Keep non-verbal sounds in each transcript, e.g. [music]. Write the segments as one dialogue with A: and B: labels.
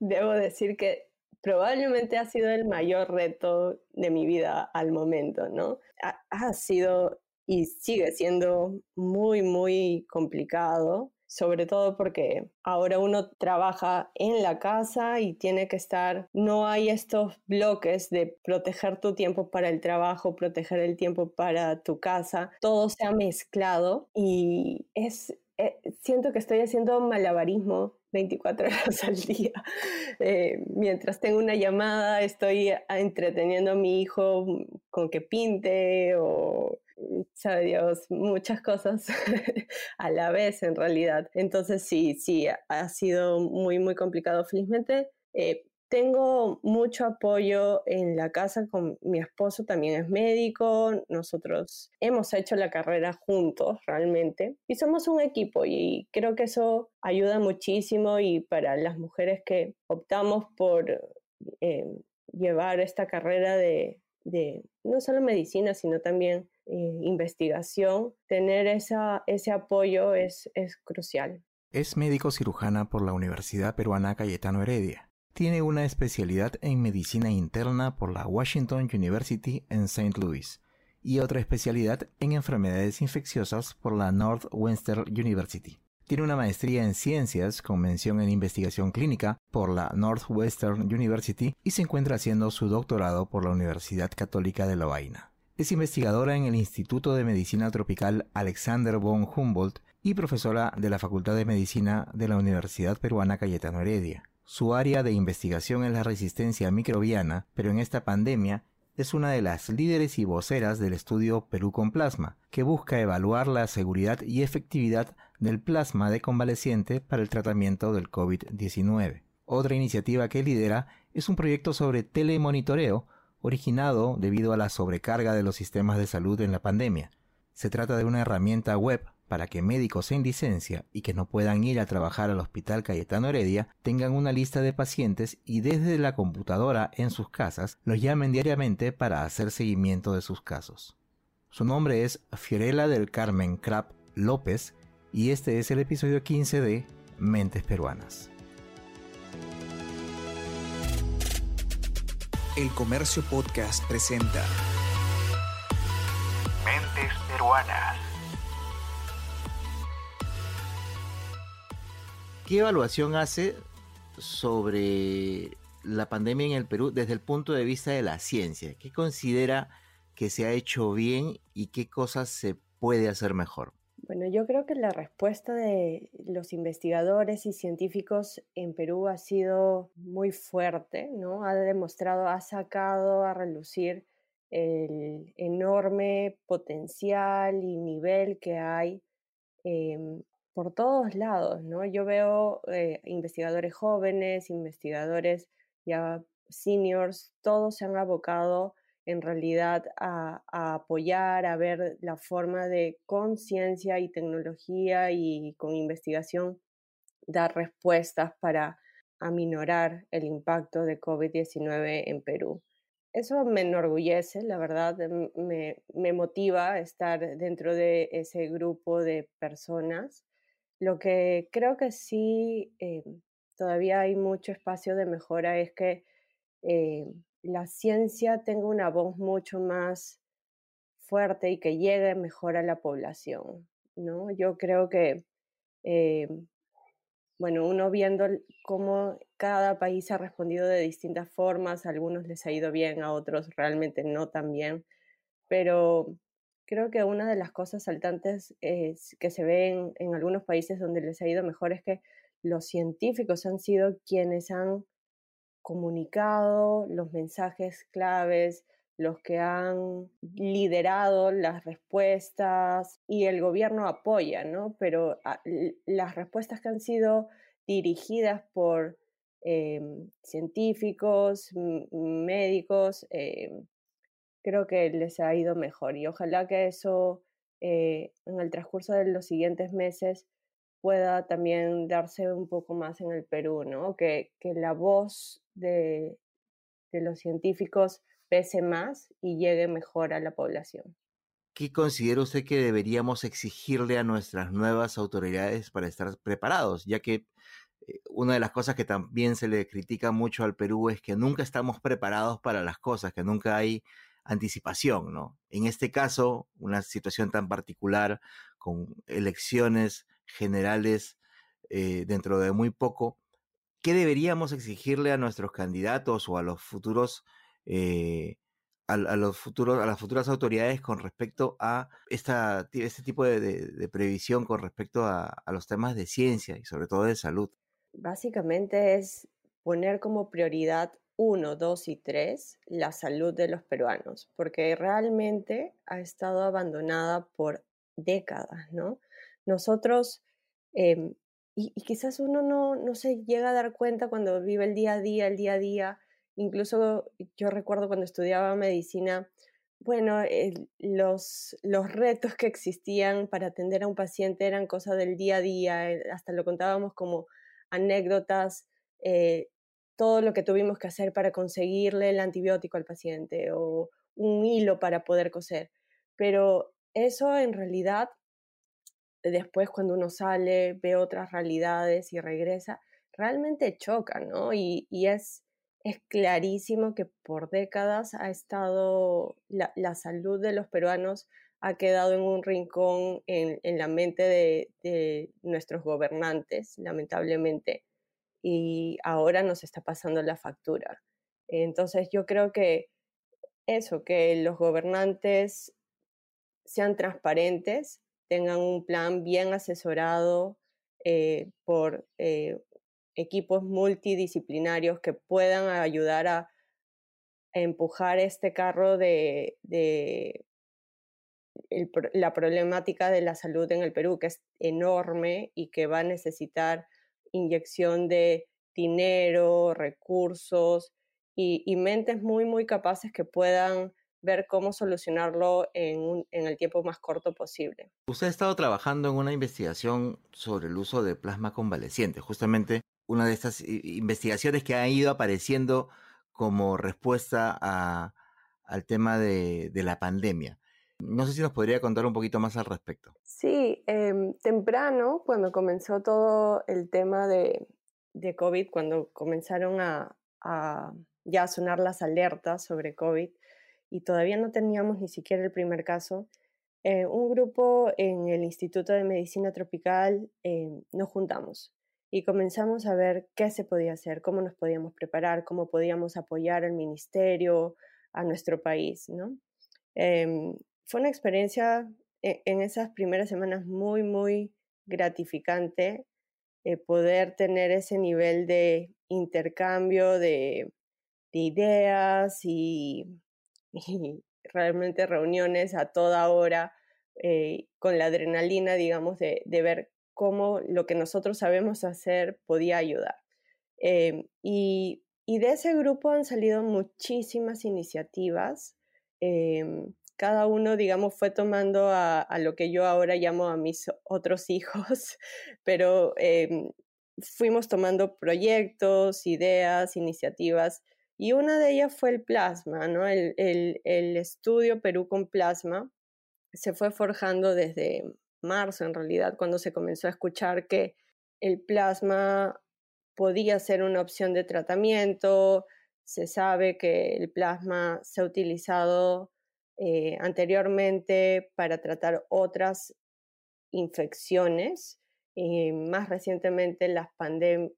A: debo decir que probablemente ha sido el mayor reto de mi vida al momento, ¿no? Ha, sido y sigue siendo muy, muy complicado, sobre todo porque ahora uno trabaja en la casa y tiene que estar, no hay estos bloques de proteger tu tiempo para el trabajo, proteger el tiempo para tu casa, todo se ha mezclado y es, eh, siento que estoy haciendo malabarismo 24 [laughs] horas al día. Eh, mientras tengo una llamada, estoy entreteniendo a mi hijo con que pinte o, sabe Dios, muchas cosas [laughs] a la vez en realidad. Entonces sí, sí, ha sido muy, muy complicado. Felizmente, eh, tengo mucho apoyo en la casa con mi esposo, también es médico, nosotros hemos hecho la carrera juntos realmente y somos un equipo y creo que eso ayuda muchísimo y para las mujeres que optamos por eh, llevar esta carrera de, no solo medicina, sino también eh, investigación, tener ese apoyo es, es crucial.
B: Es médico cirujana por la Universidad Peruana Cayetano Heredia tiene una especialidad en medicina interna por la Washington University en St. Louis y otra especialidad en enfermedades infecciosas por la Northwestern University. Tiene una maestría en ciencias con mención en investigación clínica por la Northwestern University y se encuentra haciendo su doctorado por la Universidad Católica de Lovaina. Es investigadora en el Instituto de Medicina Tropical Alexander von Humboldt y profesora de la Facultad de Medicina de la Universidad Peruana Cayetano Heredia. Su área de investigación es la resistencia microbiana, pero en esta pandemia es una de las líderes y voceras del estudio Perú con Plasma, que busca evaluar la seguridad y efectividad del plasma de convaleciente para el tratamiento del COVID-19. Otra iniciativa que lidera es un proyecto sobre telemonitoreo originado debido a la sobrecarga de los sistemas de salud en la pandemia. Se trata de una herramienta web para que médicos en licencia y que no puedan ir a trabajar al Hospital Cayetano Heredia tengan una lista de pacientes y desde la computadora en sus casas los llamen diariamente para hacer seguimiento de sus casos. Su nombre es Fiorella del Carmen Crap López y este es el episodio 15 de Mentes Peruanas.
C: El Comercio Podcast presenta Mentes Peruanas.
B: ¿Qué evaluación hace sobre la pandemia en el Perú desde el punto de vista de la ciencia? ¿Qué considera que se ha hecho bien y qué cosas se puede hacer mejor?
A: Bueno, yo creo que la respuesta de los investigadores y científicos en Perú ha sido muy fuerte, ¿no? Ha demostrado, ha sacado a relucir el enorme potencial y nivel que hay em, por todos lados, ¿no? Yo veo eh, investigadores jóvenes, investigadores ya seniors, todos se han abocado en realidad a, apoyar, a ver la forma de conciencia y tecnología y con investigación dar respuestas para aminorar el impacto de COVID-19 en Perú. Eso me enorgullece, la verdad, me, me motiva estar dentro de ese grupo de personas lo que creo que sí eh, todavía hay mucho espacio de mejora es que eh, la ciencia tenga una voz mucho más fuerte y que llegue mejor a la población. ¿no? Yo creo que, eh, bueno, uno viendo cómo cada país ha respondido de distintas formas, a algunos les ha ido bien, a otros realmente no tan bien, pero creo que una de las cosas saltantes que se ven en algunos países donde les ha ido mejor es que los científicos han sido quienes han comunicado los mensajes claves, los que han liderado las respuestas y el gobierno apoya, ¿no? Pero ah, las respuestas que han sido dirigidas por em, científicos, médicos, em, creo que les ha ido mejor y ojalá que eso eh, en el transcurso de los siguientes meses pueda también darse un poco más en el Perú, ¿no? Que, que la voz de, de los científicos pese más y llegue mejor a la población.
B: ¿Qué considera usted que deberíamos exigirle a nuestras nuevas autoridades para estar preparados? Ya que eh, una de las cosas que también se le critica mucho al Perú es que nunca estamos preparados para las cosas, que nunca hay anticipación, ¿no? En este caso, una situación tan particular con elecciones generales eh, dentro de muy poco, ¿qué deberíamos exigirle a nuestros candidatos o a los futuros eh, a, los futuros, a las futuras autoridades con respecto a esta, este tipo de, previsión con respecto a, a, los temas de ciencia y sobre todo de salud?
A: Básicamente es poner como prioridad uno, dos y tres la salud de los peruanos, porque realmente ha estado abandonada por décadas, ¿no? Nosotros em, y, quizás uno no, no se llega a dar cuenta cuando vive el día a día, el día a día. Incluso yo recuerdo cuando estudiaba medicina, bueno, los, los retos que existían para atender a un paciente eran cosas del día a día, eh, hasta lo contábamos como anécdotas, eh, todo lo que tuvimos que hacer para conseguirle el antibiótico al paciente o un hilo para poder coser. Pero eso en realidad después cuando uno sale, ve otras realidades y regresa, realmente choca, ¿no? Y, es, es clarísimo que por décadas ha estado, la, salud de los peruanos ha quedado en un rincón en, la mente de, de, nuestros gobernantes, lamentablemente, y ahora nos está pasando la factura. Entonces yo creo que eso, que los gobernantes sean transparentes, tengan un plan bien asesorado eh, por eh, equipos multidisciplinarios que puedan ayudar a, empujar este carro de, la problemática de la salud en el Perú, que es enorme y que va a necesitar inyección de dinero, recursos y, mentes muy, muy capaces que puedan ver cómo solucionarlo en, el tiempo más corto posible.
B: Usted ha estado trabajando en una investigación sobre el uso de plasma convaleciente, justamente una de estas investigaciones que ha ido apareciendo como respuesta al tema de, la pandemia. No sé si nos podría contar un poquito más al respecto.
A: Sí, em, temprano, cuando comenzó todo el tema de, COVID, cuando comenzaron a, ya sonar las alertas sobre COVID, y todavía no teníamos ni siquiera el primer caso, eh, un grupo en el Instituto de Medicina Tropical eh, nos juntamos y comenzamos a ver qué se podía hacer, cómo nos podíamos preparar, cómo podíamos apoyar al ministerio, a nuestro país. ¿no? Em, fue una experiencia e, en esas primeras semanas muy, muy gratificante eh, poder tener ese nivel de intercambio de, de ideas y [laughs] realmente reuniones a toda hora eh, con la adrenalina, digamos, de, ver cómo lo que nosotros sabemos hacer podía ayudar. Em, y, de ese grupo han salido muchísimas iniciativas. Em, cada uno, digamos, fue tomando a, lo que yo ahora llamo a mis otros [laughs] hijos, pero em, fuimos tomando proyectos, ideas, iniciativas y una de ellas fue el plasma, ¿no? El, estudio Perú con plasma se fue forjando desde marzo, en realidad, cuando se comenzó a escuchar que el plasma podía ser una opción de tratamiento. Se sabe que el plasma se ha utilizado eh, anteriormente para tratar otras infecciones y más recientemente las,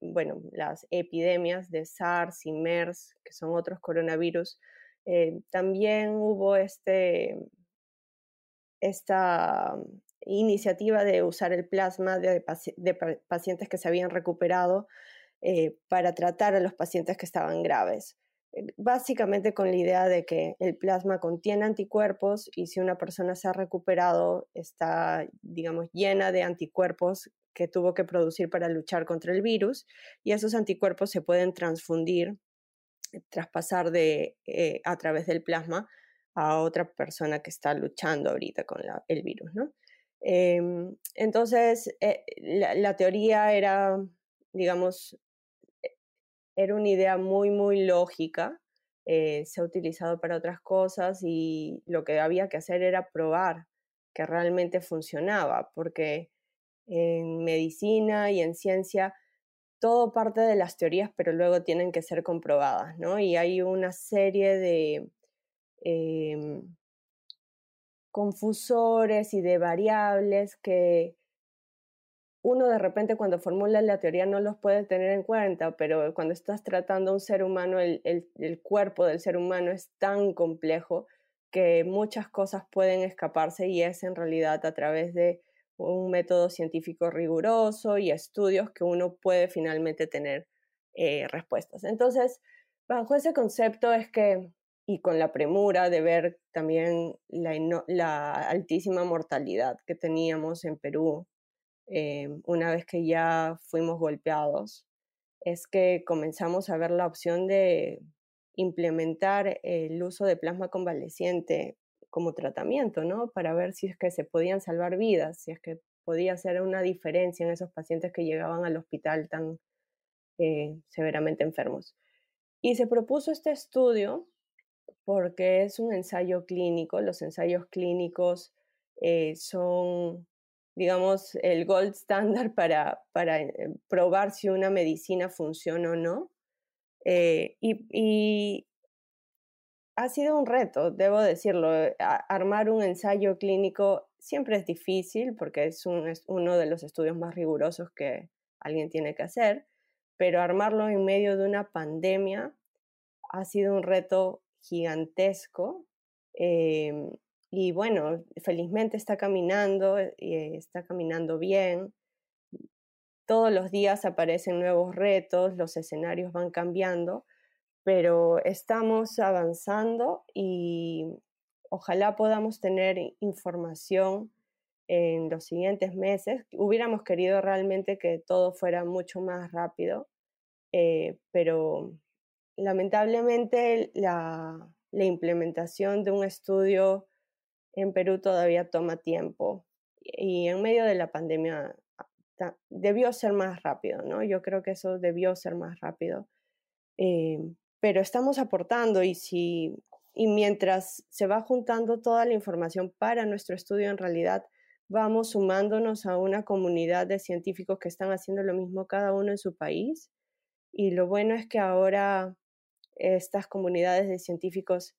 A: bueno, las epidemias de SARS y MERS, que son otros coronavirus, eh, también hubo este, esta iniciativa de usar el plasma de, pacientes que se habían recuperado eh, para tratar a los pacientes que estaban graves. Básicamente con la idea de que el plasma contiene anticuerpos y si una persona se ha recuperado, está, digamos, llena de anticuerpos que tuvo que producir para luchar contra el virus y esos anticuerpos se pueden transfundir, traspasar de, eh, a través del plasma a otra persona que está luchando ahorita con el virus. Em, entonces, eh, la, teoría era, digamos, era una idea muy, muy lógica, se ha utilizado para otras cosas y lo que había que hacer era probar que realmente funcionaba, porque en medicina y en ciencia, todo parte de las teorías, pero luego tienen que ser comprobadas, ¿no? Y hay una serie de em, confusores y de variables que uno de repente cuando formula la teoría no los puede tener en cuenta, pero cuando estás tratando a un ser humano, el, el, cuerpo del ser humano es tan complejo que muchas cosas pueden escaparse y es en realidad a través de un método científico riguroso y estudios que uno puede finalmente tener eh, respuestas. Entonces, bajo ese concepto es que, y con la premura de ver también la, la altísima mortalidad que teníamos en Perú eh, una vez que ya fuimos golpeados, es que comenzamos a ver la opción de implementar el uso de plasma convaleciente como tratamiento, ¿no? Para ver si es que se podían salvar vidas, si es que podía hacer una diferencia en esos pacientes que llegaban al hospital tan eh, severamente enfermos. Y se propuso este estudio porque es un ensayo clínico. Los ensayos clínicos eh, son digamos, el gold standard para, para eh, probar si una medicina funciona o no. Eh, y, ha sido un reto, debo decirlo. armar un ensayo clínico siempre es difícil porque es, un, es uno de los estudios más rigurosos que alguien tiene que hacer, pero armarlo en medio de una pandemia ha sido un reto gigantesco. Em, y bueno, felizmente está caminando, eh, está caminando bien. Todos los días aparecen nuevos retos, los escenarios van cambiando, pero estamos avanzando y ojalá podamos tener información en los siguientes meses. Hubiéramos querido realmente que todo fuera mucho más rápido, eh, pero lamentablemente la, la implementación de un estudio en Perú todavía toma tiempo y en medio de la pandemia ah, debió ser más rápido, ¿no? Yo creo que eso debió ser más rápido. Eh, pero estamos aportando y si y mientras se va juntando toda la información para nuestro estudio, en realidad vamos sumándonos a una comunidad de científicos que están haciendo lo mismo cada uno en su país. Y lo bueno es que ahora estas comunidades de científicos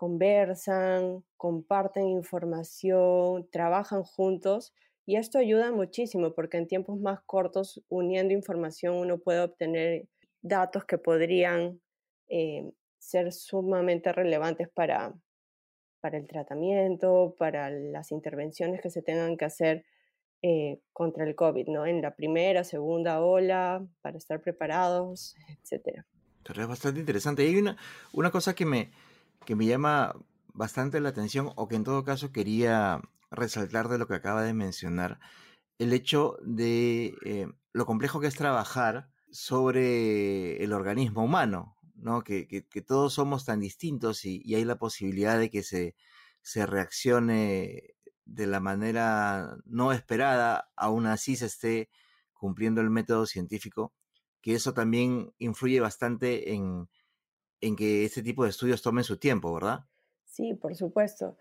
A: conversan, comparten información, trabajan juntos y esto ayuda muchísimo porque en tiempos más cortos, uniendo información, uno puede obtener datos que podrían eh, ser sumamente relevantes para, para el tratamiento, para las intervenciones que se tengan que hacer eh, contra el COVID, ¿no? En la primera, segunda ola, para estar preparados, etc.
B: Es bastante interesante. Hay una, una cosa que me, que me llama bastante la atención o que en todo caso quería resaltar de lo que acaba de mencionar, el hecho de eh, lo complejo que es trabajar sobre el organismo humano, ¿no? Que, todos somos tan distintos y, hay la posibilidad de que se, se reaccione de la manera no esperada, aún así se esté cumpliendo el método científico, que eso también influye bastante en, en que este tipo de estudios tomen su tiempo, ¿verdad?
A: Sí, por supuesto.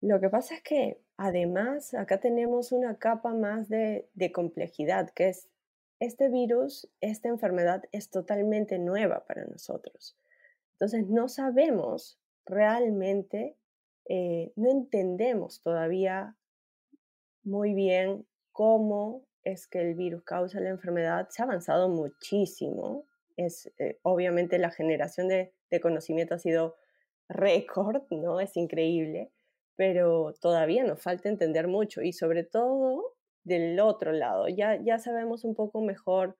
A: Lo que pasa es que además acá tenemos una capa más de, complejidad, que es este virus, esta enfermedad es totalmente nueva para nosotros. Entonces no sabemos realmente, eh, no entendemos todavía muy bien cómo es que el virus causa la enfermedad. Se ha avanzado muchísimo es eh, obviamente la generación de, conocimiento ha sido récord, [laughs] ¿no? Es increíble, pero todavía nos falta entender mucho y sobre todo del otro lado. Ya, ya sabemos un poco mejor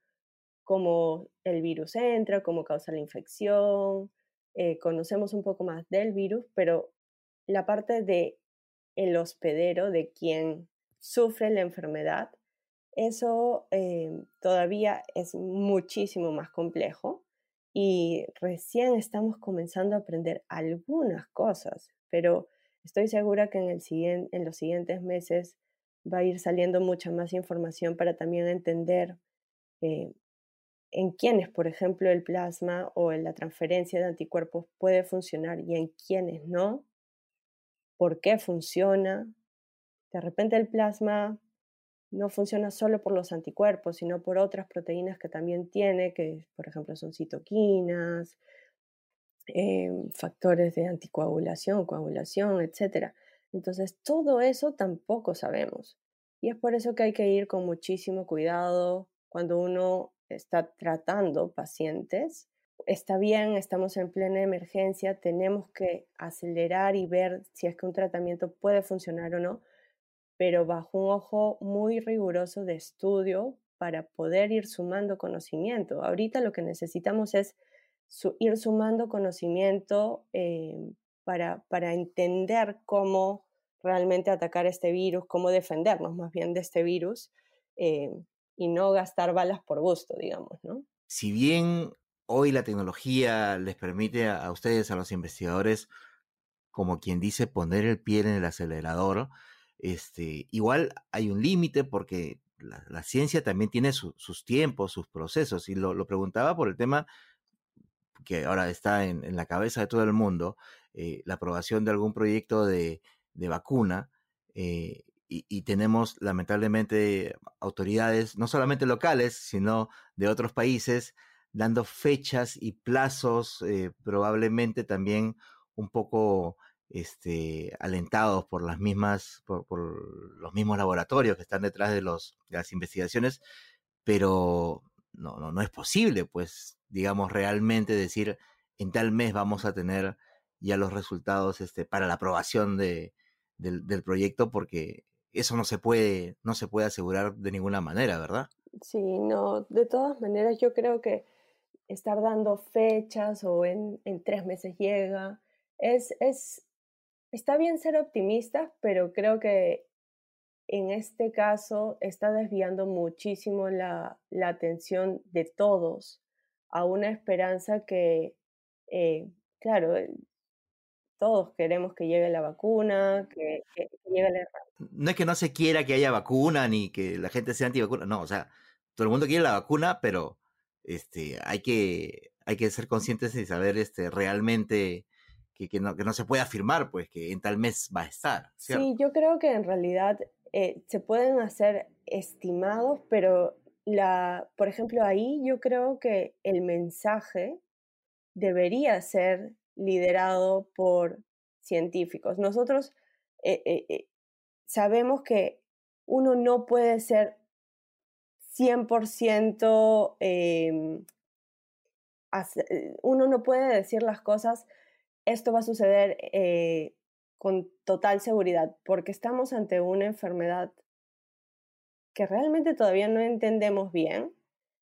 A: cómo el virus entra, cómo causa la infección, eh, conocemos un poco más del virus, pero la parte de el hospedero, de quien sufre la enfermedad, eso eh, todavía es muchísimo más complejo y recién estamos comenzando a aprender algunas cosas, pero estoy segura que en, los siguientes meses va a ir saliendo mucha más información para también entender eh, en quiénes, por ejemplo, el plasma o la transferencia de anticuerpos puede funcionar y en quiénes no, por qué funciona. De repente el plasma no funciona solo por los anticuerpos, sino por otras proteínas que también tiene, que por ejemplo son citoquinas, eh, factores de anticoagulación, coagulación, etc. Entonces, todo eso tampoco sabemos. Y es por eso que hay que ir con muchísimo cuidado cuando uno está tratando pacientes. Está bien, estamos en plena emergencia, tenemos que acelerar y ver si es que un tratamiento puede funcionar o no, pero bajo un ojo muy riguroso de estudio para poder ir sumando conocimiento. Ahorita lo que necesitamos es ir sumando conocimiento eh, para, para entender cómo realmente atacar este virus, cómo defendernos más bien de este virus eh, y no gastar balas por gusto, digamos, ¿no?
B: Si bien hoy la tecnología les permite a, ustedes, a los investigadores, como quien dice, poner el pie en el acelerador, este, igual hay un límite porque la, ciencia también tiene sus tiempos, sus procesos. Y lo, preguntaba por el tema que ahora está en, la cabeza de todo el mundo, eh, la aprobación de algún proyecto de, vacuna. Eh, y, tenemos lamentablemente autoridades, no solamente locales, sino de otros países, dando fechas y plazos eh, probablemente también un poco este, alentados por las mismas, por, los mismos laboratorios que están detrás de, las investigaciones, pero no, no, no es posible, pues, digamos, realmente decir en tal mes vamos a tener ya los resultados este, para la aprobación de, del, del, proyecto, porque eso no se puede, no se puede asegurar de ninguna manera, ¿verdad?
A: Sí, no, de todas maneras yo creo que estar dando fechas o en, en tres meses llega, es, es, está bien ser optimista, pero creo que en este caso está desviando muchísimo la, la atención de todos a una esperanza que, eh, claro, eh, todos queremos que llegue la vacuna, que, que, llegue la...
B: No es que no se quiera que haya vacuna ni que la gente sea antivacuna, no, o sea, todo el mundo quiere la vacuna, pero este, hay, que, hay que ser conscientes y saber este, realmente que, que, no, que no se puede afirmar, pues, que en tal mes va a estar.
A: Sí, yo creo que en realidad eh, se pueden hacer estimados, pero la, por ejemplo, ahí yo creo que el mensaje debería ser liderado por científicos. Nosotros eh, eh, sabemos que uno no puede ser 100%, em, uno no puede decir las cosas, esto va a suceder con total seguridad, porque estamos ante una enfermedad que realmente todavía no entendemos bien,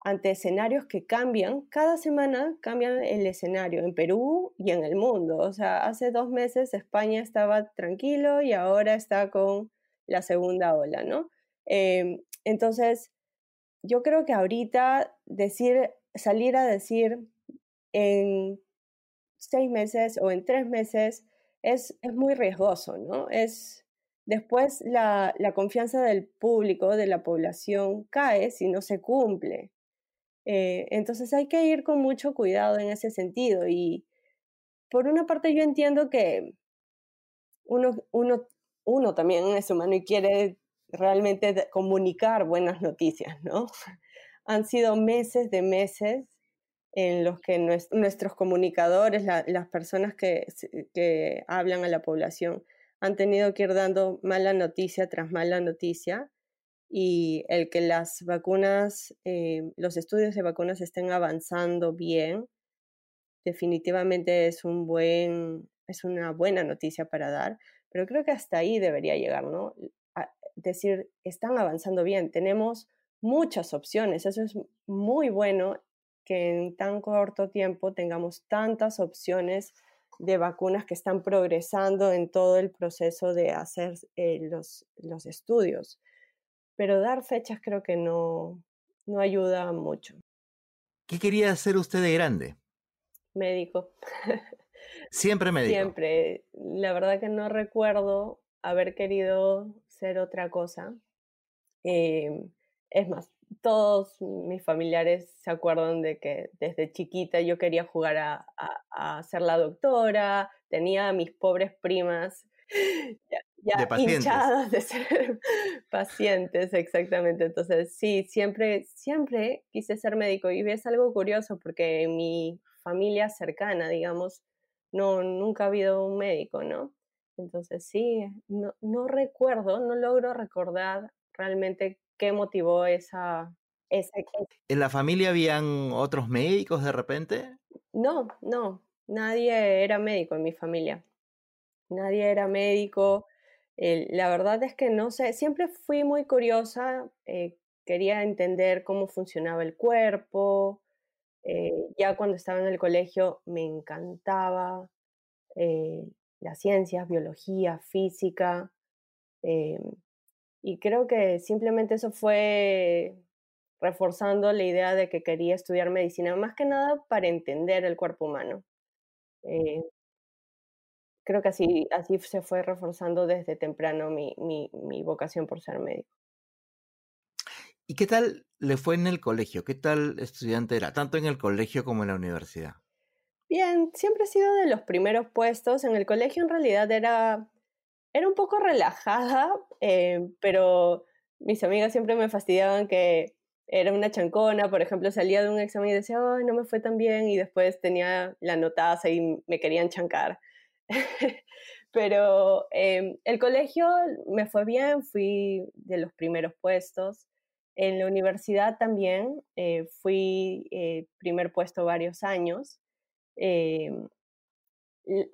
A: ante escenarios que cambian, cada semana cambian el escenario en Perú y en el mundo. O sea, hace dos meses España estaba tranquilo y ahora está con la segunda ola, ¿no? Em, entonces, yo creo que ahorita decir, salir a decir en seis meses o en tres meses es, es muy riesgoso, ¿no? Es, después la, la, confianza del público, de la población, cae si no se cumple. Eh, entonces hay que ir con mucho cuidado en ese sentido. Y por una parte yo entiendo que uno, uno, uno también es humano y quiere realmente comunicar buenas noticias, ¿no? [laughs] Han sido meses de meses en los que nuestros comunicadores, las personas que, que, hablan a la población, han tenido que ir dando mala noticia tras mala noticia y el que las vacunas, eh, los estudios de vacunas estén avanzando bien, definitivamente es, un buen, es una buena noticia para dar, pero creo que hasta ahí debería llegar, ¿no? Decir, están avanzando bien, tenemos muchas opciones, eso es muy bueno que en tan corto tiempo tengamos tantas opciones de vacunas que están progresando en todo el proceso de hacer eh, los, los estudios. Pero dar fechas creo que no, no ayuda mucho.
B: ¿Qué quería hacer usted de grande?
A: Médico. [laughs]
B: Siempre médico.
A: Siempre. La verdad que no recuerdo haber querido ser otra cosa. Em, es más, todos mis familiares se acuerdan de que desde chiquita yo quería jugar a, ser la doctora, tenía a mis pobres primas ya
B: de pacientes.
A: hinchados de ser [laughs] pacientes, exactamente. Entonces, sí, siempre, siempre quise ser médico y es algo curioso porque en mi familia cercana, digamos, no, nunca ha habido un médico, ¿no? Entonces, sí, no, no recuerdo, no logro recordar realmente qué motivó esa, esa...
B: ¿En la familia habían otros médicos de repente?
A: No, no, nadie era médico en mi familia. Nadie era médico. la verdad es que no sé, siempre fui muy curiosa, eh, quería entender cómo funcionaba el cuerpo. Eh, ya cuando estaba en el colegio me encantaba eh, las ciencias, biología, física. Y creo que simplemente eso fue reforzando la idea de que quería estudiar medicina, más que nada para entender el cuerpo humano. Eh, creo que así, así se fue reforzando desde temprano mi, mi, mi vocación por ser médico.
B: ¿Y qué tal le fue en el colegio? ¿Qué tal estudiante era, tanto en el colegio como en la universidad?
A: Bien, siempre he sido de los primeros puestos. En el colegio en realidad era, era un poco relajada, eh, pero mis amigas siempre me fastidiaban que era una chancona, por ejemplo, salía de un examen y decía, ay, no me fue tan bien, y después tenía la notaza y me querían chancar. [laughs] Pero em, el colegio me fue bien, fui de los primeros puestos. En la universidad también eh, fui eh, primer puesto varios años.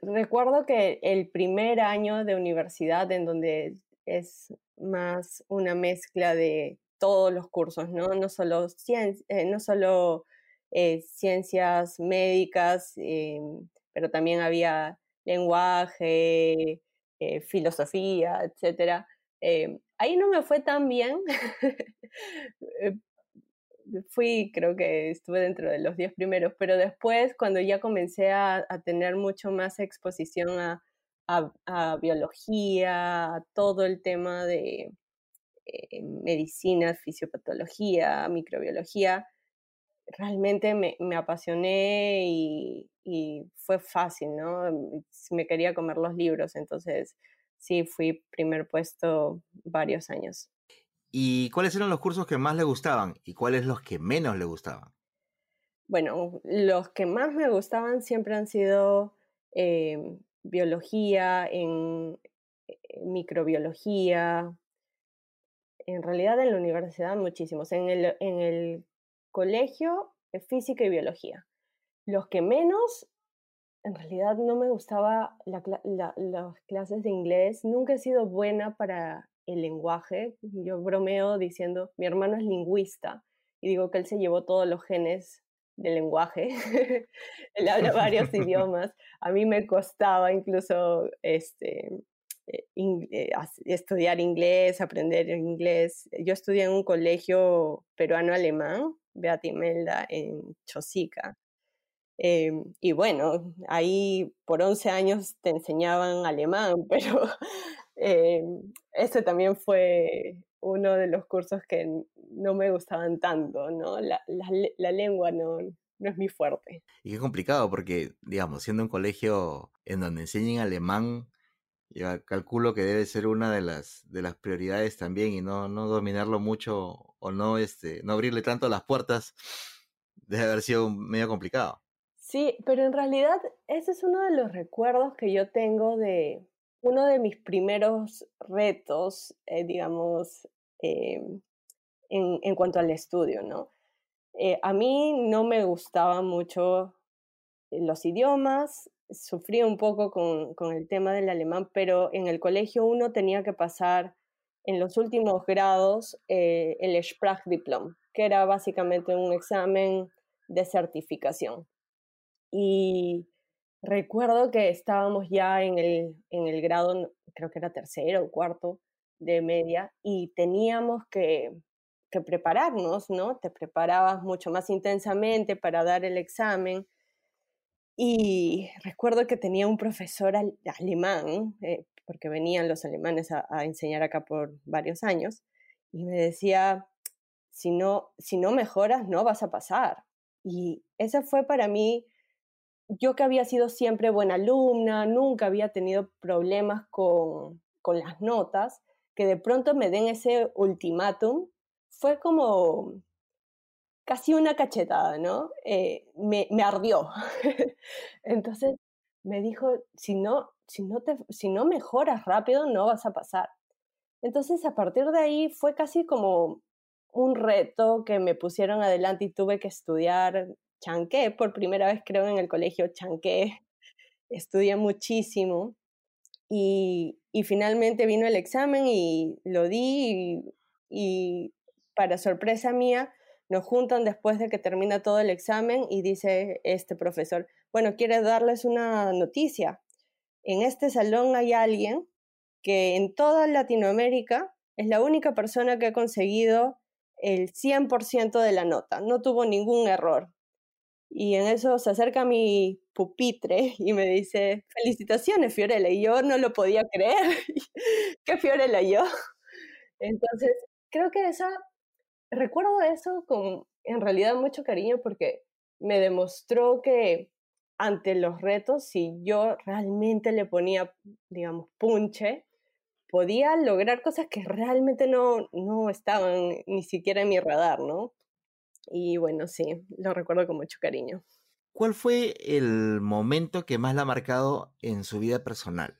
A: Recuerdo que el primer año de universidad, en donde es más una mezcla de todos los cursos, ¿no? No solo, eh, no solo eh, ciencias médicas, eh, pero también había lenguaje, filosofía, etc. ahí no me fue tan bien. [laughs] Fui, creo que estuve dentro de los 10 primeros, pero después cuando ya comencé a, tener mucho más exposición a, a biología, a todo el tema de, eh, medicina, fisiopatología, microbiología, realmente me, apasioné y, fue fácil, ¿no? Mm, me quería comer los libros, entonces sí, fui primer puesto varios años.
B: ¿Y cuáles eran los cursos que más le gustaban y cuáles los que menos le gustaban?
A: Bueno, los que más me gustaban siempre han sido em, biología, en, eh, microbiología, en realidad en la universidad muchísimos. En el, en el colegio, eh, física y biología. Los que menos, en realidad no me gustaba las clases de inglés. Nunca he sido buena para el lenguaje. Yo bromeo diciendo, mi hermano es lingüista y digo que él se llevó todos los genes del lenguaje. [laughs] él habla varios [laughs] idiomas. A mí me costaba incluso este, eh, eh, estudiar inglés, aprender inglés. Yo estudié en un colegio peruano-alemán, Beati Melda, en Chosica. Em, y bueno, ahí por 11 años te enseñaban alemán, [laughs] pero eh, ese también fue uno de los cursos que no me gustaban tanto, ¿no? La, la, la lengua no, no es mi fuerte.
B: Y qué complicado, porque, digamos, siendo un colegio en donde enseñan alemán, yo calculo que debe ser una de las, de las prioridades también y no, no dominarlo mucho o no, este, no abrirle tanto las puertas debe haber sido medio complicado.
A: Sí, pero en realidad ese es uno de los recuerdos que yo tengo de uno de mis primeros retos, eh, digamos, eh, en, cuanto al estudio, ¿no? Eh, a mí no me gustaban mucho los idiomas, sufrí un poco con, con, el tema del alemán, pero en el colegio uno tenía que pasar en los últimos grados eh, el Sprachdiplom, que era básicamente un examen de certificación. Y recuerdo que estábamos ya en el, en el grado, creo que era tercero o cuarto de media, y teníamos que, que prepararnos, ¿no? Te preparabas mucho más intensamente para dar el examen y recuerdo que tenía un profesor alemán, eh, porque venían los alemanes a, enseñar acá por varios años, y me decía, si no, si no mejoras, no vas a pasar. Y ese fue para mí, yo que había sido siempre buena alumna, nunca había tenido problemas con, con las notas, que de pronto me den ese ultimátum, fue como casi una cachetada, ¿no? Eh, me, me, ardió. [laughs] Entonces me dijo, si no, si, no te, si no mejoras rápido, no vas a pasar. Entonces a partir de ahí fue casi como un reto que me pusieron adelante y tuve que estudiar chanqué, por primera vez creo en el colegio chanqué, estudié muchísimo y, y finalmente vino el examen y lo di y, y para sorpresa mía nos juntan después de que termina todo el examen y dice este profesor, bueno, quiere darles una noticia. En este salón hay alguien que en toda Latinoamérica es la única persona que ha conseguido el 100% de la nota, no tuvo ningún error. Y en eso se acerca mi pupitre y me dice, felicitaciones Fiorella, y yo no lo podía creer, [laughs] ¿qué Fiorella yo? Entonces, creo que esa, recuerdo eso con en realidad mucho cariño porque me demostró que ante los retos, si yo realmente le ponía, digamos, punche, podía lograr cosas que realmente no, no estaban ni siquiera en mi radar, ¿no? Y bueno, sí, lo recuerdo con mucho cariño.
B: ¿Cuál fue el momento que más la ha marcado en su vida personal?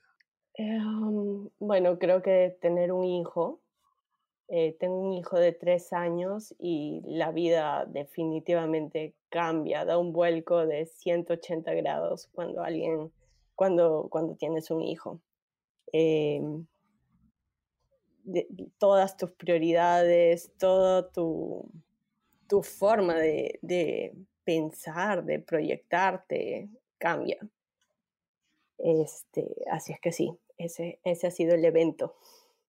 A: Em, bueno, creo que tener un hijo. Eh, tengo un hijo de tres años y la vida definitivamente cambia, da un vuelco de 180 grados cuando alguien, cuando, cuando tienes un hijo. Eh, todas tus prioridades, toda tu, tu forma de, de, pensar, de proyectarte, cambia. Este, así es que sí, ese, ese ha sido el evento.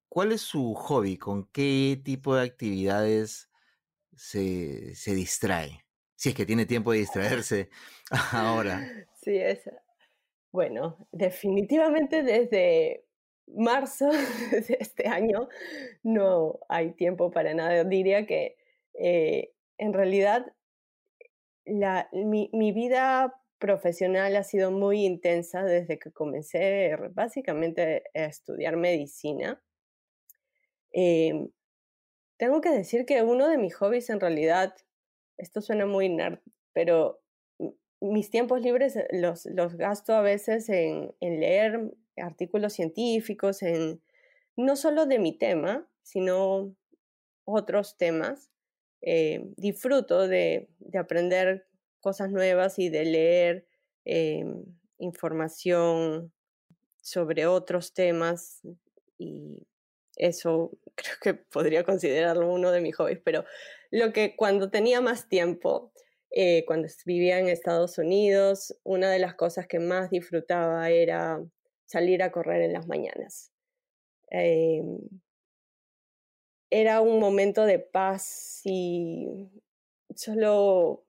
B: ¿Cuál es su hobby? ¿Con qué tipo de actividades se, se distrae? Si es que tiene tiempo de distraerse [laughs] ahora. [laughs]
A: Sí, esa. Bueno, definitivamente desde marzo [laughs] de este año no hay tiempo para nada. Diría que eh, en realidad mi, vida profesional ha sido muy intensa desde que comencé básicamente a estudiar medicina. Eh, tengo que decir que uno de mis hobbies en realidad, esto suena muy nerd, pero mis tiempos libres los, los gasto a veces en, en leer artículos científicos, en no solo de mi tema, sino otros temas. Eh, disfruto de, de, aprender cosas nuevas y de leer eh, información sobre otros temas y eso [laughs] creo que podría considerarlo uno de mis hobbies, pero lo que cuando tenía más tiempo, eh, cuando vivía en Estados Unidos, una de las cosas que más disfrutaba era salir a correr en las mañanas. Em, era un momento de paz y solo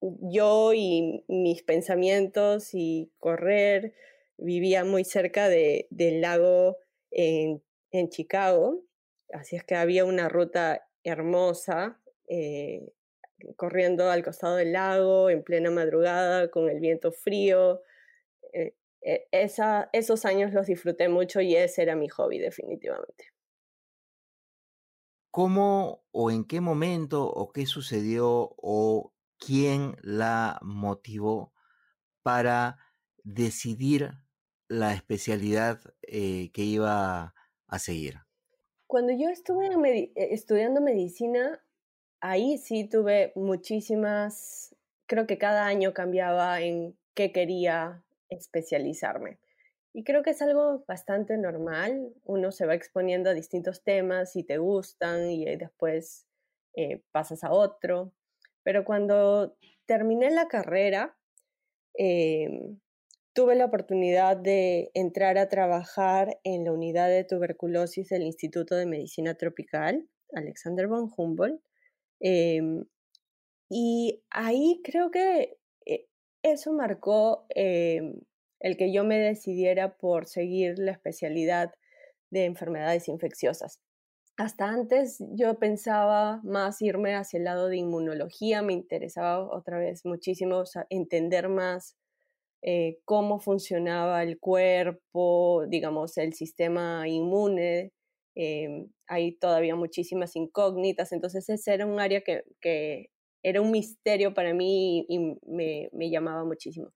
A: yo y mis pensamientos y correr. Vivía muy cerca de, del lago en, en, Chicago, así es que había una ruta hermosa eh, corriendo al costado del lago en plena madrugada con el viento frío. Eh, e, esa, esos años los disfruté mucho y ese era mi hobby definitivamente.
B: ¿Cómo o en qué momento o qué sucedió o quién la motivó para decidir la especialidad eh, que iba a seguir?
A: Cuando yo estuve eh, estudiando medicina, ahí sí tuve muchísimas, creo que cada año cambiaba en qué quería especializarme. Y creo que es algo bastante normal. Uno se va exponiendo a distintos temas y te gustan y después eh, pasas a otro. Pero cuando terminé la carrera, eh, tuve la oportunidad de entrar a trabajar en la unidad de tuberculosis del Instituto de Medicina Tropical, Alexander von Humboldt. Eh, y ahí creo que eso marcó em, el que yo me decidiera por seguir la especialidad de enfermedades infecciosas. Hasta antes yo pensaba más irme hacia el lado de inmunología, me interesaba otra vez muchísimo entender más eh, cómo funcionaba el cuerpo, digamos, el sistema inmune. Em, hay todavía muchísimas incógnitas, entonces ese era un área que, que era un misterio para mí y, me, me, llamaba muchísimo.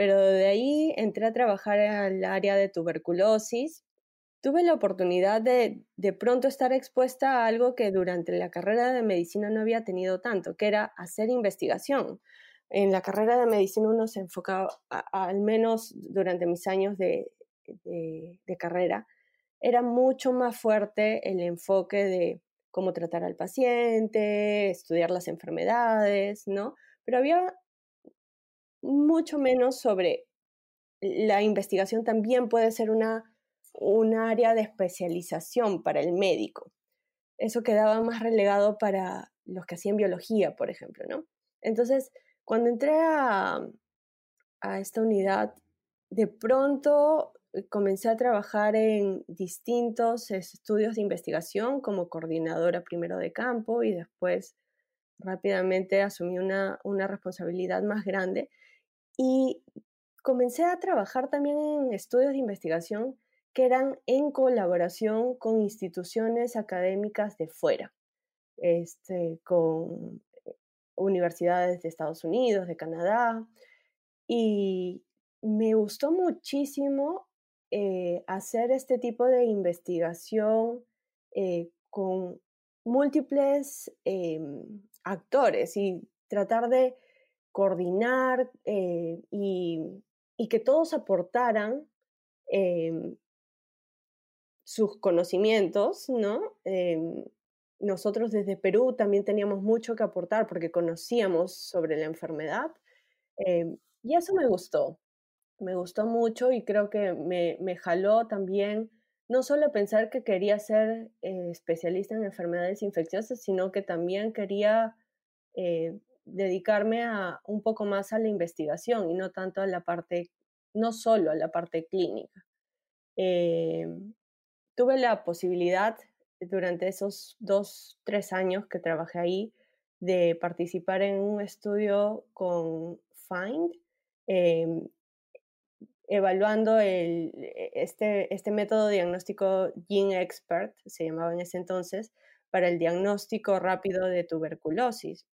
A: Pero de ahí entré a trabajar al área de tuberculosis. Tuve la oportunidad de de pronto estar expuesta a algo que durante la carrera de medicina no había tenido tanto, que era hacer investigación en la carrera de medicina uno se enfocaba, al menos durante mis años de, carrera, era mucho más fuerte el enfoque de cómo tratar al paciente, estudiar las enfermedades, ¿no? Pero había mucho menos sobre la investigación también puede ser una, un área de especialización para el médico. Eso quedaba más relegado para los que hacían biología, por ejemplo, ¿no? Entonces, cuando entré a, esta unidad, de pronto eh, comencé a trabajar en distintos estudios de investigación como coordinadora primero de campo y después rápidamente asumí una, una responsabilidad más grande y comencé a trabajar también en estudios de investigación que eran en colaboración con instituciones académicas de fuera, este, con universidades de Estados Unidos, de Canadá, y me gustó muchísimo eh, hacer este tipo de investigación eh, con múltiples em, actores y tratar de coordinar eh, y, que todos aportaran em, sus conocimientos, ¿no? Em, nosotros desde Perú también teníamos mucho que aportar porque conocíamos sobre la enfermedad em, y eso me gustó, me gustó mucho y creo que me, me jaló también no solo pensar que quería ser eh, especialista en enfermedades infecciosas, sino que también quería eh, dedicarme a un poco más a la investigación y no tanto a la parte, no solo a la parte clínica. Em, tuve la posibilidad durante esos dos, tres años que trabajé ahí, de participar en un estudio con FIND, em, evaluando el, e, este, este método diagnóstico Gene Expert, se llamaba en ese entonces, para el diagnóstico rápido de tuberculosis.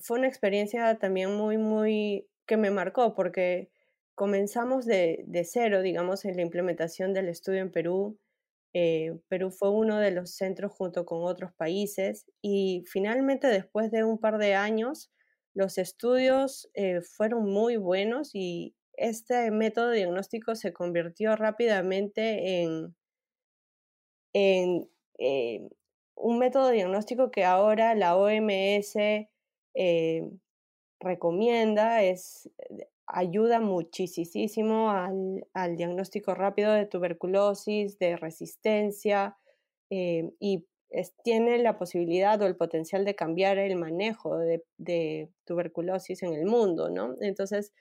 A: Fue una experiencia también muy, muy que me marcó porque comenzamos de, de cero, digamos, en la implementación del estudio en Perú. Eh, Perú fue uno de los centros junto con otros países y finalmente después de un par de años los estudios eh, fueron muy buenos y este método diagnóstico se convirtió rápidamente en, en eh, un método diagnóstico que ahora la OMS recomienda, es ayuda muchísimo al, al, diagnóstico rápido de tuberculosis, de resistencia eh, y tiene la posibilidad o el potencial de cambiar el manejo de, de, tuberculosis en el mundo, ¿no? Entonces,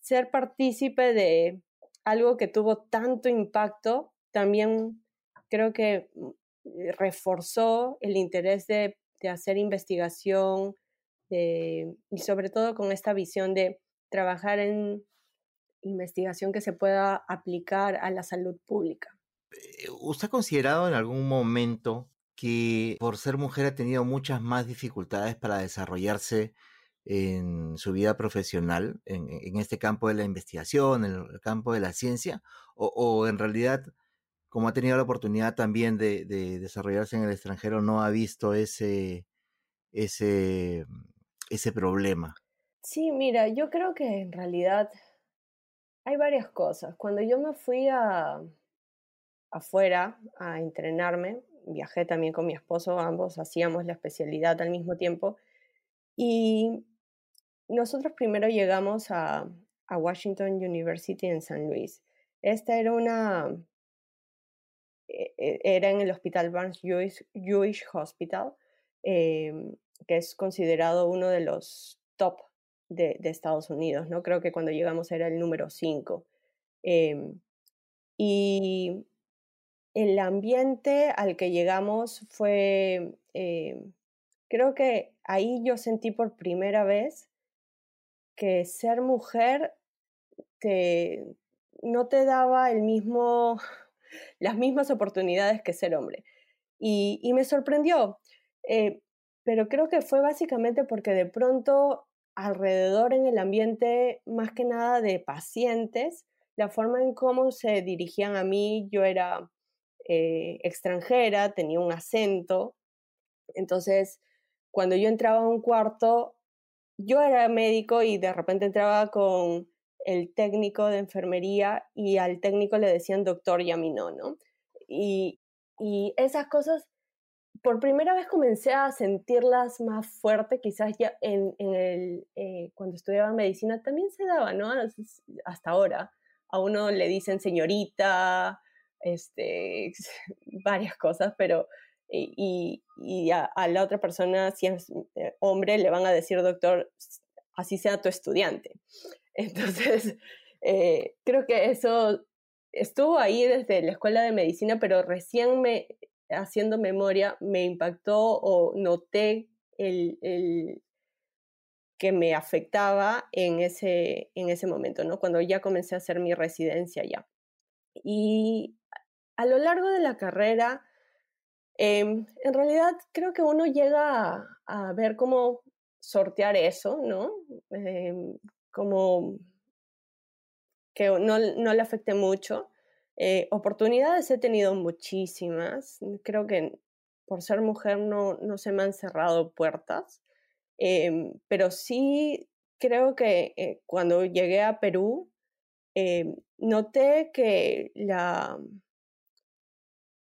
A: ser partícipe de algo que tuvo tanto impacto también creo que mm, reforzó el interés de, de hacer investigación y sobre todo con esta visión de trabajar en investigación que se pueda aplicar a la salud pública.
B: Eh, ¿Usted ha considerado en algún momento que por ser mujer ha tenido muchas más dificultades para desarrollarse en su vida profesional, en, este campo de la investigación, en el campo de la ciencia, o, en realidad, como ha tenido la oportunidad también de, de, desarrollarse en el extranjero, no ha visto ese, ese, ese problema?
A: Sí, mira, yo creo que en realidad hay varias cosas. Cuando yo me fui a afuera a entrenarme, viajé también con mi esposo, ambos hacíamos la especialidad al mismo tiempo y nosotros primero llegamos a, a Washington University en San Luis. Esta era una, e, e, era en el Hospital Barnes Jewish, Hospital, em, que es considerado uno de los top de, Estados Unidos, ¿no? Creo que cuando llegamos era el número 5. Em, y el ambiente al que llegamos fue, em, creo que ahí yo sentí por primera vez que ser mujer te, no te daba el mismo, las mismas oportunidades que ser hombre. Y, me sorprendió, eh, pero creo que fue básicamente porque de pronto alrededor en el ambiente, más que nada de pacientes, la forma en cómo se dirigían a mí, yo era eh, extranjera, tenía un acento, entonces cuando yo entraba a un cuarto, yo era médico y de repente entraba con el técnico de enfermería y al técnico le decían doctor y a mí no, ¿no? Y, y esas cosas, por primera vez comencé a sentirlas más fuerte, quizás ya en, eh, cuando estudiaba medicina también se daba, ¿no? Hasta ahora. A uno le dicen señorita, este, [laughs] varias cosas, pero y, y a, la otra persona, si es eh, hombre, le van a decir doctor, así sea tu estudiante. [laughs] Entonces, [laughs] eh, creo que eso estuvo ahí desde la escuela de medicina, pero recién me, haciendo memoria, me impactó o noté el, que me afectaba en ese, en ese momento, ¿no? Cuando ya comencé a hacer mi residencia ya. Y a lo largo de la carrera, em, en realidad creo que uno llega a, ver cómo sortear eso, ¿no? Em, como que no, no le afecte mucho. Eh, oportunidades he tenido muchísimas. Creo que por ser mujer no, no se me han cerrado puertas, em, pero sí creo que eh, cuando llegué a Perú, em, noté que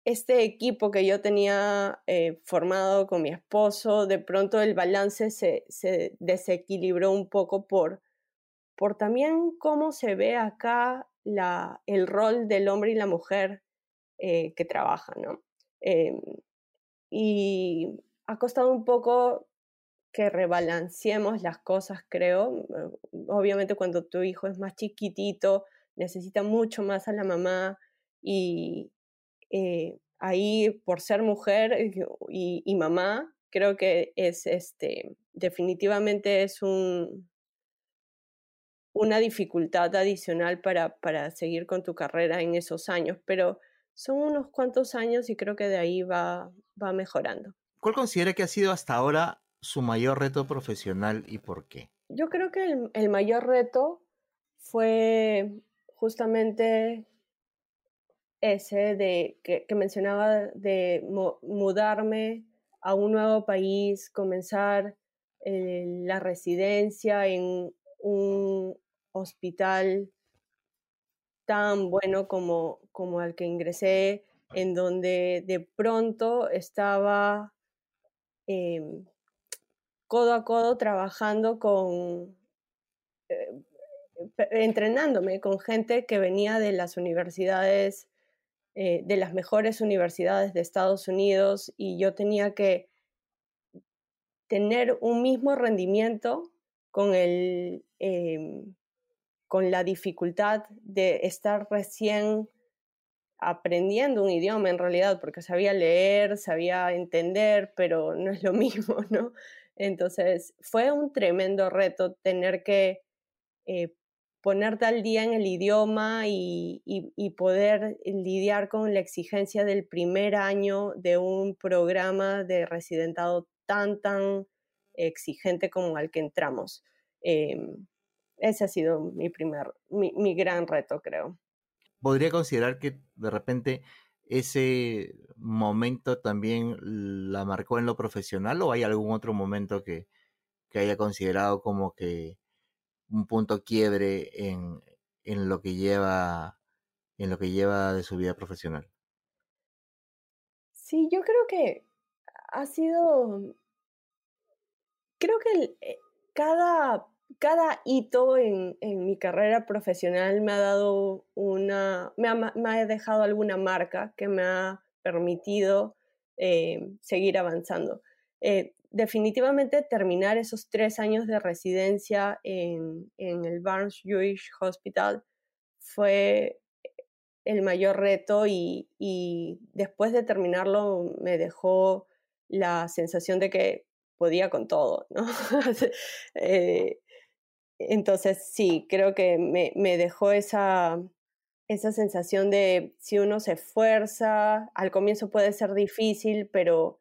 A: este equipo que yo tenía eh, formado con mi esposo, de pronto el balance se, se desequilibró un poco por por también cómo se ve acá el rol del hombre y la mujer eh, que trabajan, ¿no? Em, y ha costado un poco que rebalanceemos las cosas, creo. Mm, obviamente cuando tu hijo es más chiquitito, necesita mucho más a la mamá y eh, ahí por ser mujer y, y, mamá, creo que es este, definitivamente es un, una dificultad adicional para, para seguir con tu carrera en esos años, pero son unos cuantos años y creo que de ahí va, va mejorando.
B: ¿Cuál considera que ha sido hasta ahora su mayor reto profesional y por qué?
A: Yo creo que el, el mayor reto fue justamente ese de que, que mencionaba de mudarme a un nuevo país, comenzar eh, la residencia en un hospital tan bueno como, como al que ingresé, en donde de pronto estaba em, codo a codo trabajando con, eh, entrenándome con gente que venía de las universidades, eh, de las mejores universidades de Estados Unidos y yo tenía que tener un mismo rendimiento con el, em, con la dificultad de estar recién aprendiendo un idioma en realidad, porque sabía leer, sabía entender, pero no es lo [laughs] mismo, ¿no? Entonces fue un tremendo reto tener que eh, ponerte al día en el idioma y, poder lidiar con la exigencia del primer año de un programa de residentado tan, tan exigente como al que entramos. Em, ese ha sido mi primer, mi, gran reto, creo.
B: ¿Podría considerar que de repente ese momento también la marcó en lo profesional o hay algún otro momento que, que haya considerado como que un punto quiebre en, en, lo que lleva en lo que lleva de su vida profesional?
A: Sí, yo creo que ha sido creo que eh, cada cada hito en, mi carrera profesional me ha dado una, me ha, dejado alguna marca que me ha permitido eh, seguir avanzando. Eh, definitivamente terminar esos tres años de residencia en, el Barnes Jewish Hospital fue el mayor reto y, después de terminarlo me dejó la sensación de que podía con todo. [laughs] Eh, entonces, sí, creo que me, me dejó esa, esa sensación de si uno se esfuerza, al comienzo puede ser difícil, pero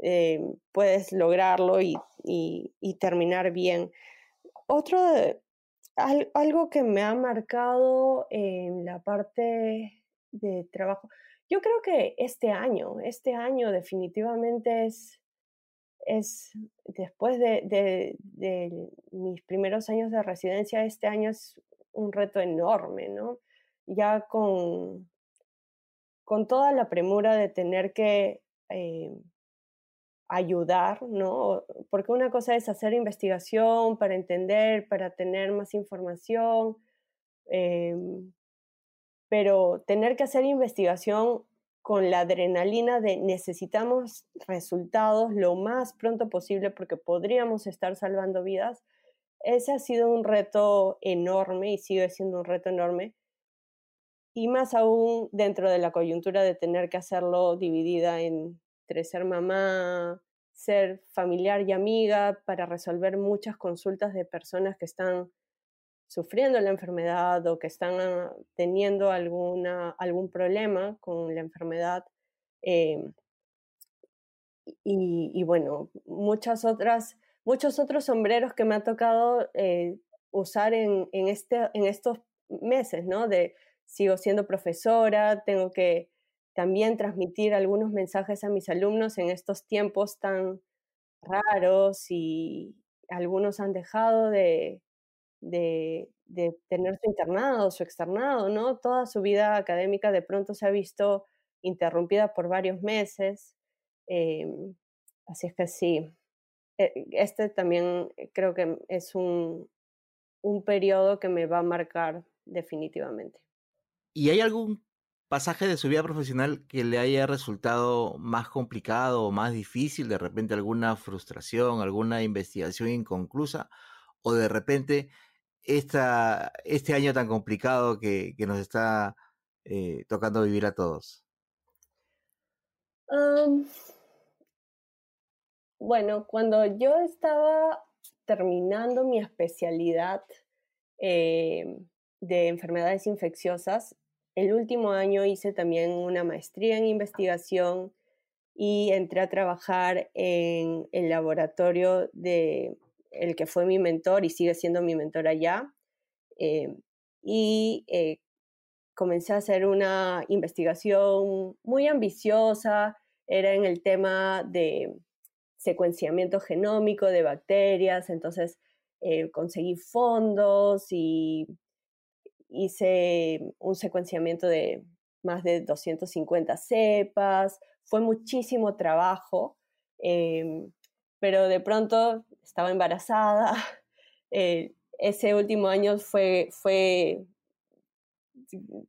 A: eh, puedes lograrlo y, y, terminar bien. Otro, algo que me ha marcado en la parte de trabajo, yo creo que este año, este año definitivamente es, es después de, de, mis primeros años de residencia, este año es un reto enorme, ¿no? Ya con, con toda la premura de tener que eh, ayudar, ¿no? Porque una cosa es hacer investigación para entender, para tener más información, em, pero tener que hacer investigación con la adrenalina de necesitamos resultados lo más pronto posible porque podríamos estar salvando vidas, ese ha sido un reto enorme y sigue siendo un reto enorme. Y más aún dentro de la coyuntura de tener que hacerlo dividida en entre ser mamá, ser familiar y amiga para resolver muchas consultas de personas que están sufriendo la enfermedad o que están ah, teniendo alguna, algún problema con la enfermedad. Em, y, bueno, muchas otras, muchos otros sombreros que me ha tocado eh, usar en, en, este, en estos meses, ¿no? De sigo siendo profesora, tengo que también transmitir algunos mensajes a mis alumnos en estos tiempos tan raros y algunos han dejado de, de, tener su internado, su externado, ¿no? Toda su vida académica de pronto se ha visto interrumpida por varios meses. Em, así es que sí, e, este también eh, creo que es un, un periodo que me va a marcar definitivamente.
B: ¿Y hay algún pasaje de su vida profesional que le haya resultado más complicado o más difícil, de repente alguna frustración, alguna investigación inconclusa, o de repente esta, este año tan complicado que, nos está eh, tocando vivir a todos?
A: bueno, cuando yo estaba terminando mi especialidad em, de enfermedades infecciosas, el último año hice también una maestría en investigación y entré a trabajar en el laboratorio de el que fue mi mentor y sigue siendo mi mentor allá. Eh, y eh, comencé a hacer una investigación muy ambiciosa, era en el tema de secuenciamiento genómico de bacterias, entonces eh, conseguí fondos y hice un secuenciamiento de más de 250 cepas, fue muchísimo trabajo, em, pero de pronto estaba embarazada. [laughs] Eh, ese último año fue, fue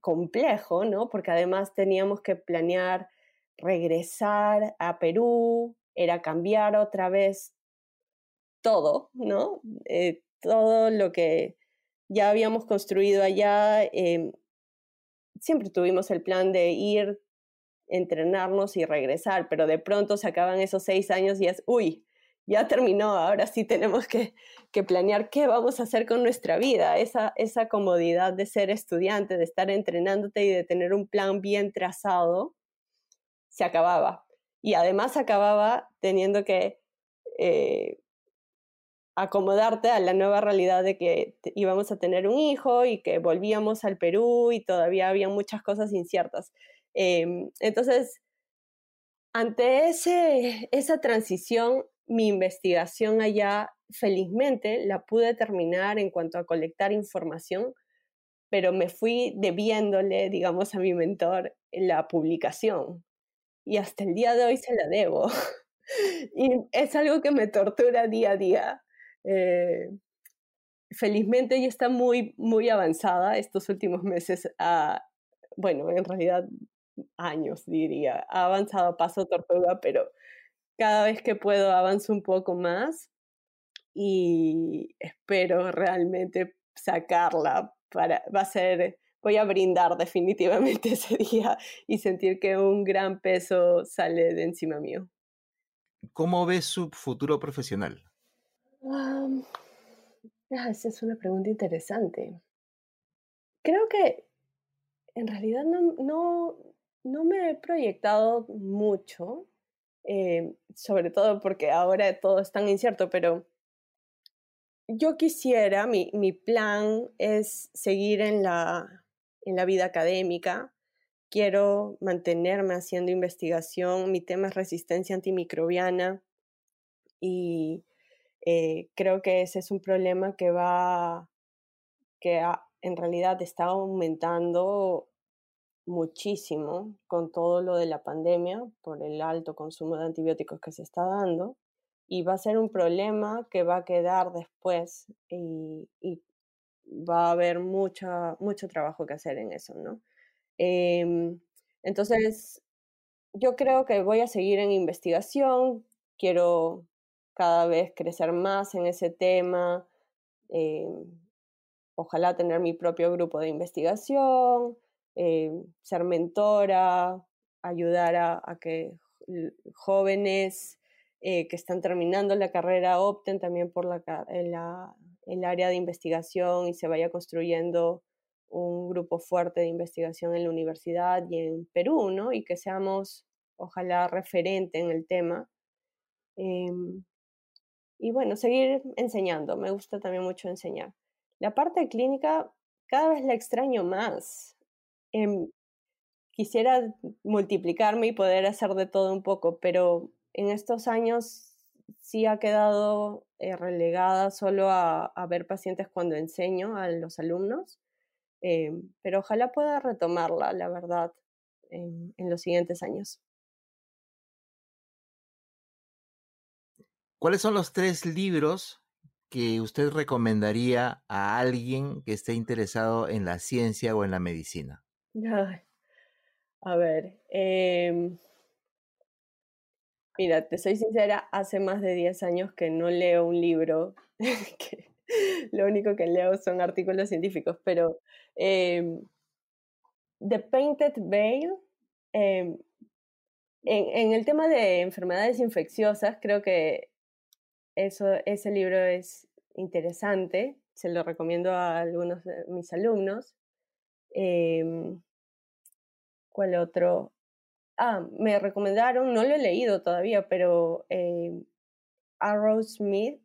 A: complejo, ¿no? Porque además teníamos que planear regresar a Perú, era cambiar otra vez todo, ¿no? Eh, todo lo que ya habíamos construido allá, em, siempre tuvimos el plan de ir, entrenarnos y regresar, pero de pronto se acaban esos seis años y es, uy, ya terminó, ahora sí tenemos que, que planear qué vamos a hacer con nuestra vida, esa, esa comodidad de ser estudiante, de estar entrenándote y de tener un plan bien trazado, se acababa. Y además acababa teniendo que eh, acomodarte a la nueva realidad de que íbamos a tener un hijo y que volvíamos al Perú y todavía había muchas cosas inciertas. Em, entonces, ante ese, esa transición, mi investigación allá, felizmente, la pude terminar en cuanto a colectar información, pero me fui debiéndole, digamos, a mi mentor la publicación. Y hasta el día de hoy se la debo. [laughs] y es algo que me tortura día a día eh, felizmente ya está muy, muy avanzada estos últimos meses, bueno, en realidad años diría, ha avanzado a paso tortuga, pero cada vez que puedo avanzo un poco más y espero realmente sacarla para, va a ser, voy a brindar [laughs] definitivamente ese día y sentir que un gran peso sale de encima mío.
B: ¿Cómo ves su futuro profesional?
A: Ah, esa es una pregunta interesante. Creo que en realidad no, no, no me he proyectado mucho, eh, sobre todo porque ahora todo es tan incierto, pero yo quisiera, mi, mi plan es seguir en la, en la vida académica, quiero mantenerme haciendo investigación, mi tema es resistencia antimicrobiana y eh, creo que ese es un problema que va, que en realidad está aumentando muchísimo con todo lo de la pandemia por el alto consumo de antibióticos que se está dando y va a ser un problema que va a quedar después y, va a haber mucha, mucho trabajo que hacer en eso, ¿no? Em, entonces, yo creo que voy a seguir en investigación, quiero cada vez crecer más en ese tema, em, ojalá tener mi propio grupo de investigación, em, ser mentora, ayudar a que jóvenes eh, que están terminando la carrera opten también por la, el área de investigación y se vaya construyendo un grupo fuerte de investigación en la universidad y en Perú, ¿no? Y que seamos, ojalá, referente en el tema. Em, y bueno, seguir enseñando. Me gusta también mucho enseñar. La parte clínica cada vez la extraño más. Em, quisiera multiplicarme y poder hacer de todo un poco, pero en estos años sí ha quedado eh, relegada solo a, ver pacientes cuando enseño a los alumnos, eh, pero ojalá pueda retomarla, la verdad, en los siguientes años.
B: ¿Cuáles son los tres libros que usted recomendaría a alguien que esté interesado en la ciencia o en la medicina?
A: A ver, eh, Mira, te soy sincera, hace más de 10 años que no leo un libro, [laughs] lo único que leo son artículos científicos, pero em, The Painted Veil, em, en, el tema de enfermedades infecciosas, creo que eso, ese libro es interesante, se lo recomiendo a algunos de mis alumnos. Em, ¿Cuál otro? Ah, me recomendaron, no lo he leído todavía, pero eh, Arrow Smith,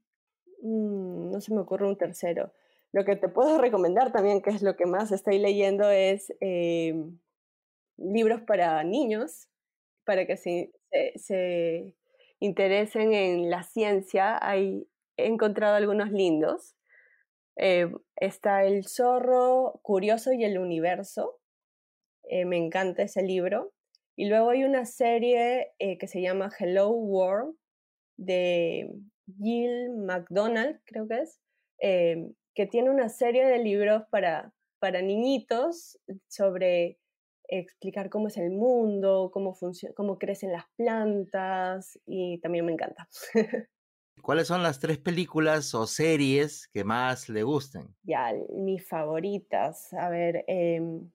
A: mm, no se me ocurre un tercero. Lo que te puedo [laughs] recomendar también, que es lo que más estoy leyendo, es eh, libros para niños, para que se, se, interesen en la ciencia. Hay, he encontrado algunos lindos. Eh, está El zorro curioso y el universo. Me encanta ese libro. Y luego hay una serie eh, que se llama Hello World de Jill McDonald, creo que es, eh, que tiene una serie de libros para, para niñitos sobre explicar cómo es el mundo, cómo, cómo crecen las plantas y también me encanta. [laughs]
B: ¿Cuáles son las tres películas o series que más le gusten?
A: Ya, mis favoritas. A ver, em,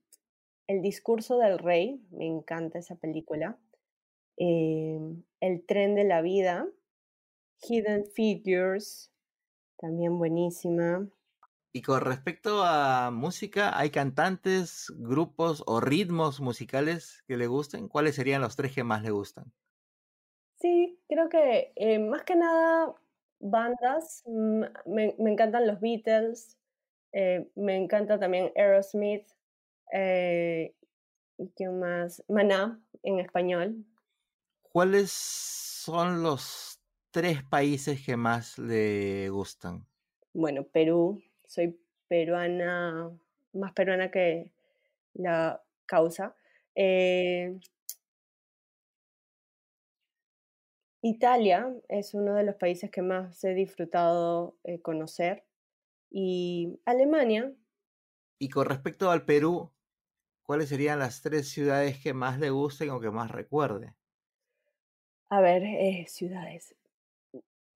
A: el discurso del rey, me encanta esa película. Em, el tren de la vida. Hidden Figures, también buenísima.
B: Y con respecto a música, ¿hay cantantes, grupos o ritmos musicales que le gusten? ¿Cuáles serían los tres que más le gustan?
A: Sí, creo que eh, más que nada bandas. Mm, me, encantan los Beatles, eh, me encanta también Aerosmith, eh, ¿Y qué más? Maná en español.
B: ¿Cuáles son los tres países que más le gustan?
A: Bueno, Perú. Soy peruana, más peruana que la causa. Eh, Italia es uno de los países que más he disfrutado eh, conocer. Y Alemania.
B: Y con respecto al Perú, ¿cuáles serían las tres ciudades que más le gusten o que más recuerde?
A: A ver, eh, ciudades.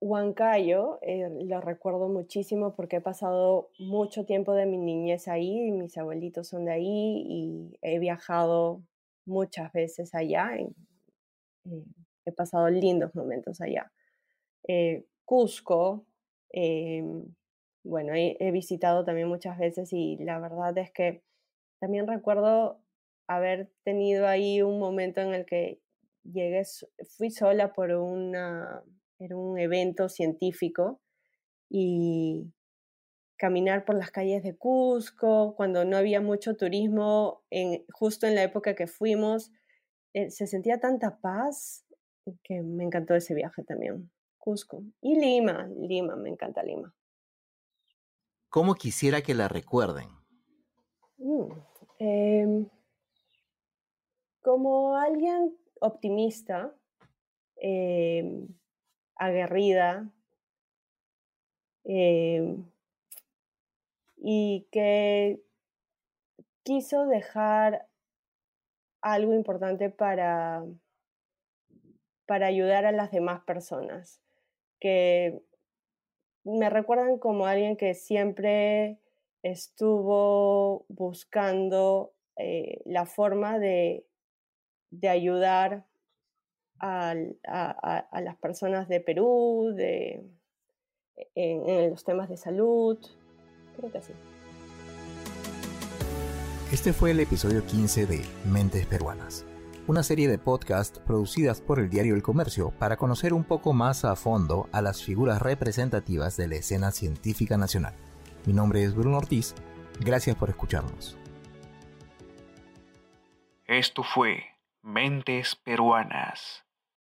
A: Huancayo, eh, lo recuerdo muchísimo porque he pasado mucho tiempo de mi niñez ahí, mis abuelitos son de ahí y he viajado muchas veces allá. Eh, he pasado lindos momentos allá. Cusco, em, bueno, he, he visitado también muchas veces y la verdad es que también recuerdo haber tenido ahí un momento en el que llegué, fui sola por una, era un evento científico y caminar por las calles de Cusco, cuando no había mucho turismo, en, justo en la época que fuimos, eh, se sentía tanta paz que me encantó ese viaje también. Cusco. Y Lima, Lima, me encanta Lima.
B: ¿Cómo quisiera que la recuerden?
A: Mm, em, como alguien optimista, em, aguerrida, em, y que quiso dejar algo importante para, para ayudar a las demás personas, que me recuerdan como alguien que siempre estuvo buscando eh, la forma de, de ayudar a, las personas de Perú, de, en los temas de salud, Creo que sí.
B: Este fue el episodio 15 de Mentes Peruanas, una serie de podcasts producidas por el diario El Comercio para conocer un poco más a fondo a las figuras representativas de la escena científica nacional. Mi nombre es Bruno Ortiz, gracias por escucharnos.
C: Esto fue Mentes Peruanas.